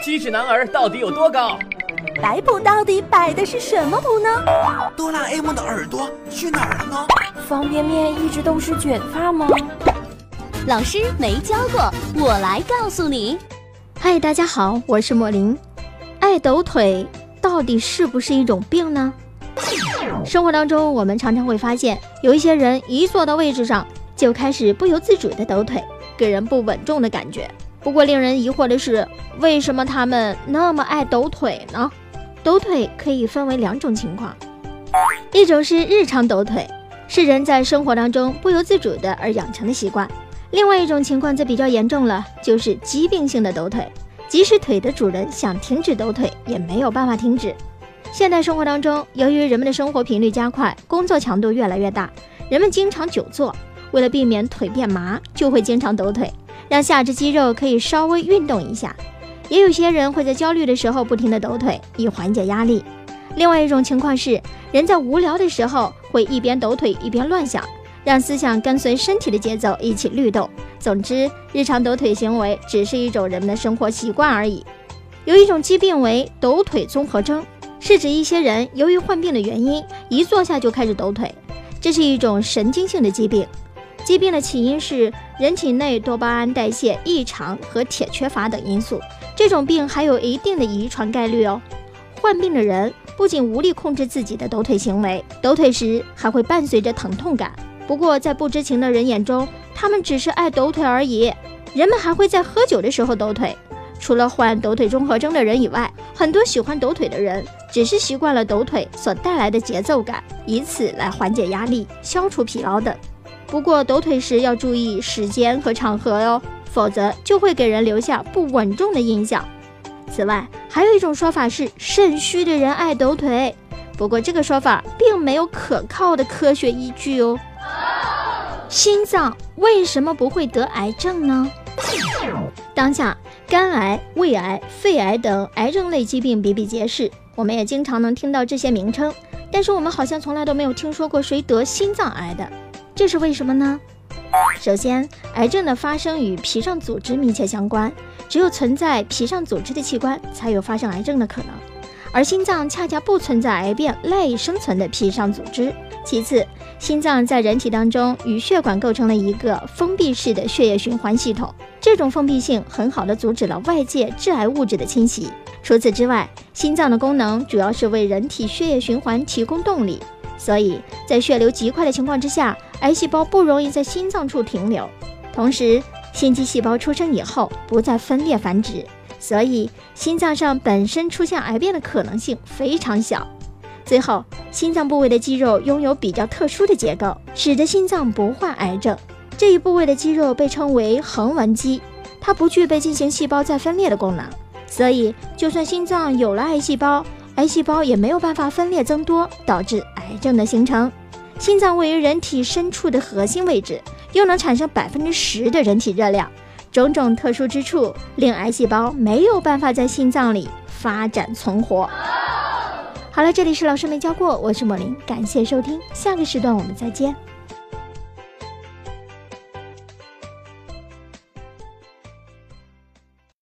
七尺男儿到底有多高？摆谱到底摆的是什么谱呢？哆啦 A 梦的耳朵去哪儿了呢？方便面一直都是卷发吗？老师没教过，我来告诉你。嗨，大家好，我是莫林。爱抖腿到底是不是一种病呢？生活当中，我们常常会发现，有一些人一坐到位置上，就开始不由自主的抖腿，给人不稳重的感觉。不过令人疑惑的是，为什么他们那么爱抖腿呢？抖腿可以分为两种情况，一种是日常抖腿，是人在生活当中不由自主的而养成的习惯；另外一种情况则比较严重了，就是疾病性的抖腿，即使腿的主人想停止抖腿，也没有办法停止。现代生活当中，由于人们的生活频率加快，工作强度越来越大，人们经常久坐，为了避免腿变麻，就会经常抖腿，让下肢肌肉可以稍微运动一下。也有些人会在焦虑的时候不停地抖腿，以缓解压力。另外一种情况是，人在无聊的时候会一边抖腿一边乱想，让思想跟随身体的节奏一起律动。总之，日常抖腿行为只是一种人们的生活习惯而已。有一种疾病为抖腿综合征。是指一些人由于患病的原因，一坐下就开始抖腿，这是一种神经性的疾病。疾病的起因是人体内多巴胺代谢异常和铁缺乏等因素。这种病还有一定的遗传概率哦。患病的人不仅无力控制自己的抖腿行为，抖腿时还会伴随着疼痛感。不过在不知情的人眼中，他们只是爱抖腿而已。人们还会在喝酒的时候抖腿。除了患抖腿综合征的人以外，很多喜欢抖腿的人只是习惯了抖腿所带来的节奏感，以此来缓解压力、消除疲劳等。不过，抖腿时要注意时间和场合哟，否则就会给人留下不稳重的印象。此外，还有一种说法是肾虚的人爱抖腿，不过这个说法并没有可靠的科学依据哦。心脏为什么不会得癌症呢？当下。肝癌、胃癌、肺癌等癌症类疾病比比皆是，我们也经常能听到这些名称，但是我们好像从来都没有听说过谁得心脏癌的，这是为什么呢？首先，癌症的发生与皮上组织密切相关，只有存在皮上组织的器官才有发生癌症的可能，而心脏恰恰不存在癌变赖以生存的皮上组织。其次，心脏在人体当中与血管构成了一个封闭式的血液循环系统。这种封闭性很好的阻止了外界致癌物质的侵袭。除此之外，心脏的功能主要是为人体血液循环提供动力，所以在血流极快的情况之下，癌细胞不容易在心脏处停留。同时，心肌细胞出生以后不再分裂繁殖，所以心脏上本身出现癌变的可能性非常小。最后，心脏部位的肌肉拥有比较特殊的结构，使得心脏不患癌症。这一部位的肌肉被称为横纹肌，它不具备进行细胞再分裂的功能，所以就算心脏有了癌细胞，癌细胞也没有办法分裂增多，导致癌症的形成。心脏位于人体深处的核心位置，又能产生百分之十的人体热量，种种特殊之处令癌细胞没有办法在心脏里发展存活。好了，这里是老师没教过，我是莫林，感谢收听，下个时段我们再见。